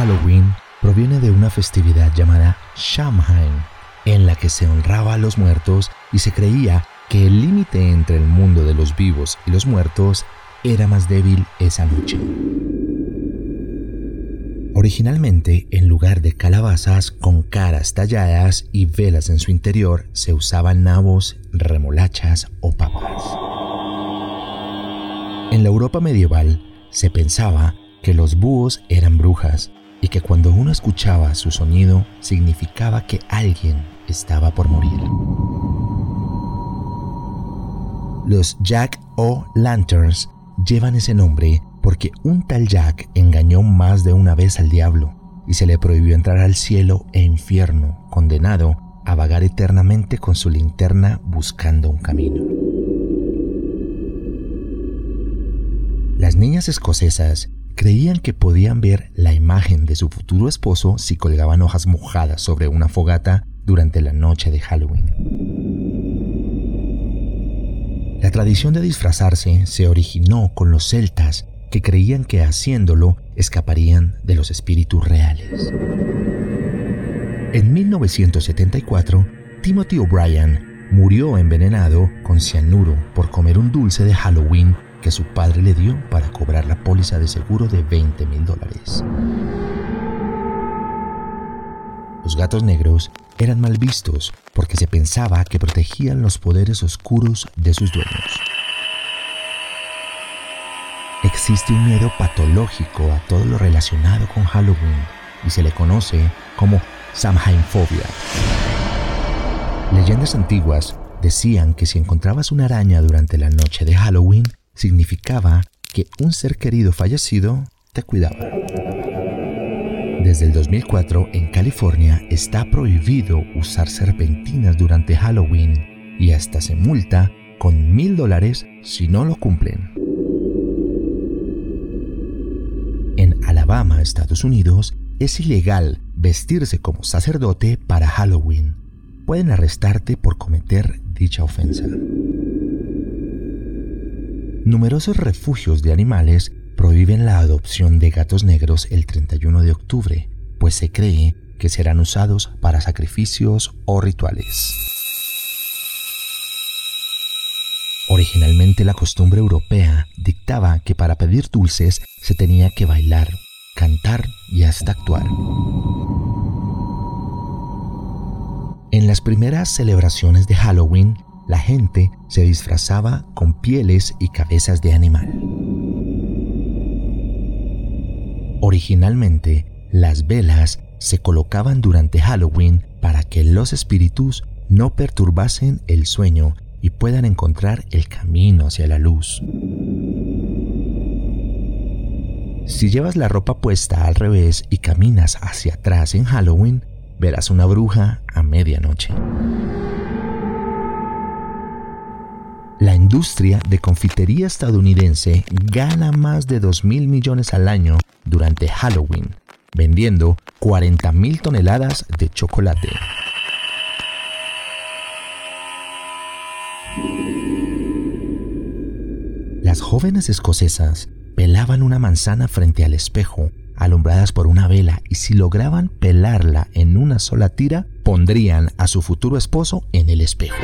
Halloween proviene de una festividad llamada Samhain, en la que se honraba a los muertos y se creía que el límite entre el mundo de los vivos y los muertos era más débil esa noche. Originalmente, en lugar de calabazas con caras talladas y velas en su interior, se usaban nabos, remolachas o papas. En la Europa medieval, se pensaba que los búhos eran brujas y que cuando uno escuchaba su sonido significaba que alguien estaba por morir. Los Jack o Lanterns llevan ese nombre porque un tal Jack engañó más de una vez al diablo y se le prohibió entrar al cielo e infierno, condenado a vagar eternamente con su linterna buscando un camino. Las niñas escocesas creían que podían ver la imagen de su futuro esposo si colgaban hojas mojadas sobre una fogata durante la noche de Halloween. La tradición de disfrazarse se originó con los celtas que creían que haciéndolo escaparían de los espíritus reales. En 1974, Timothy O'Brien murió envenenado con cianuro por comer un dulce de Halloween que su padre le dio para cobrar la póliza de seguro de 20 mil dólares. Los gatos negros eran mal vistos porque se pensaba que protegían los poderes oscuros de sus dueños. Existe un miedo patológico a todo lo relacionado con Halloween y se le conoce como Samhainfobia. Leyendas antiguas decían que si encontrabas una araña durante la noche de Halloween, significaba que un ser querido fallecido te cuidaba. Desde el 2004 en California está prohibido usar serpentinas durante Halloween y hasta se multa con mil dólares si no lo cumplen. En Alabama, Estados Unidos, es ilegal vestirse como sacerdote para Halloween. Pueden arrestarte por cometer dicha ofensa. Numerosos refugios de animales prohíben la adopción de gatos negros el 31 de octubre, pues se cree que serán usados para sacrificios o rituales. Originalmente la costumbre europea dictaba que para pedir dulces se tenía que bailar, cantar y hasta actuar. En las primeras celebraciones de Halloween, la gente se disfrazaba con pieles y cabezas de animal. Originalmente, las velas se colocaban durante Halloween para que los espíritus no perturbasen el sueño y puedan encontrar el camino hacia la luz. Si llevas la ropa puesta al revés y caminas hacia atrás en Halloween, verás una bruja a medianoche. Industria de confitería estadounidense gana más de 2 mil millones al año durante Halloween, vendiendo 40 mil toneladas de chocolate. Las jóvenes escocesas pelaban una manzana frente al espejo, alumbradas por una vela, y si lograban pelarla en una sola tira, pondrían a su futuro esposo en el espejo.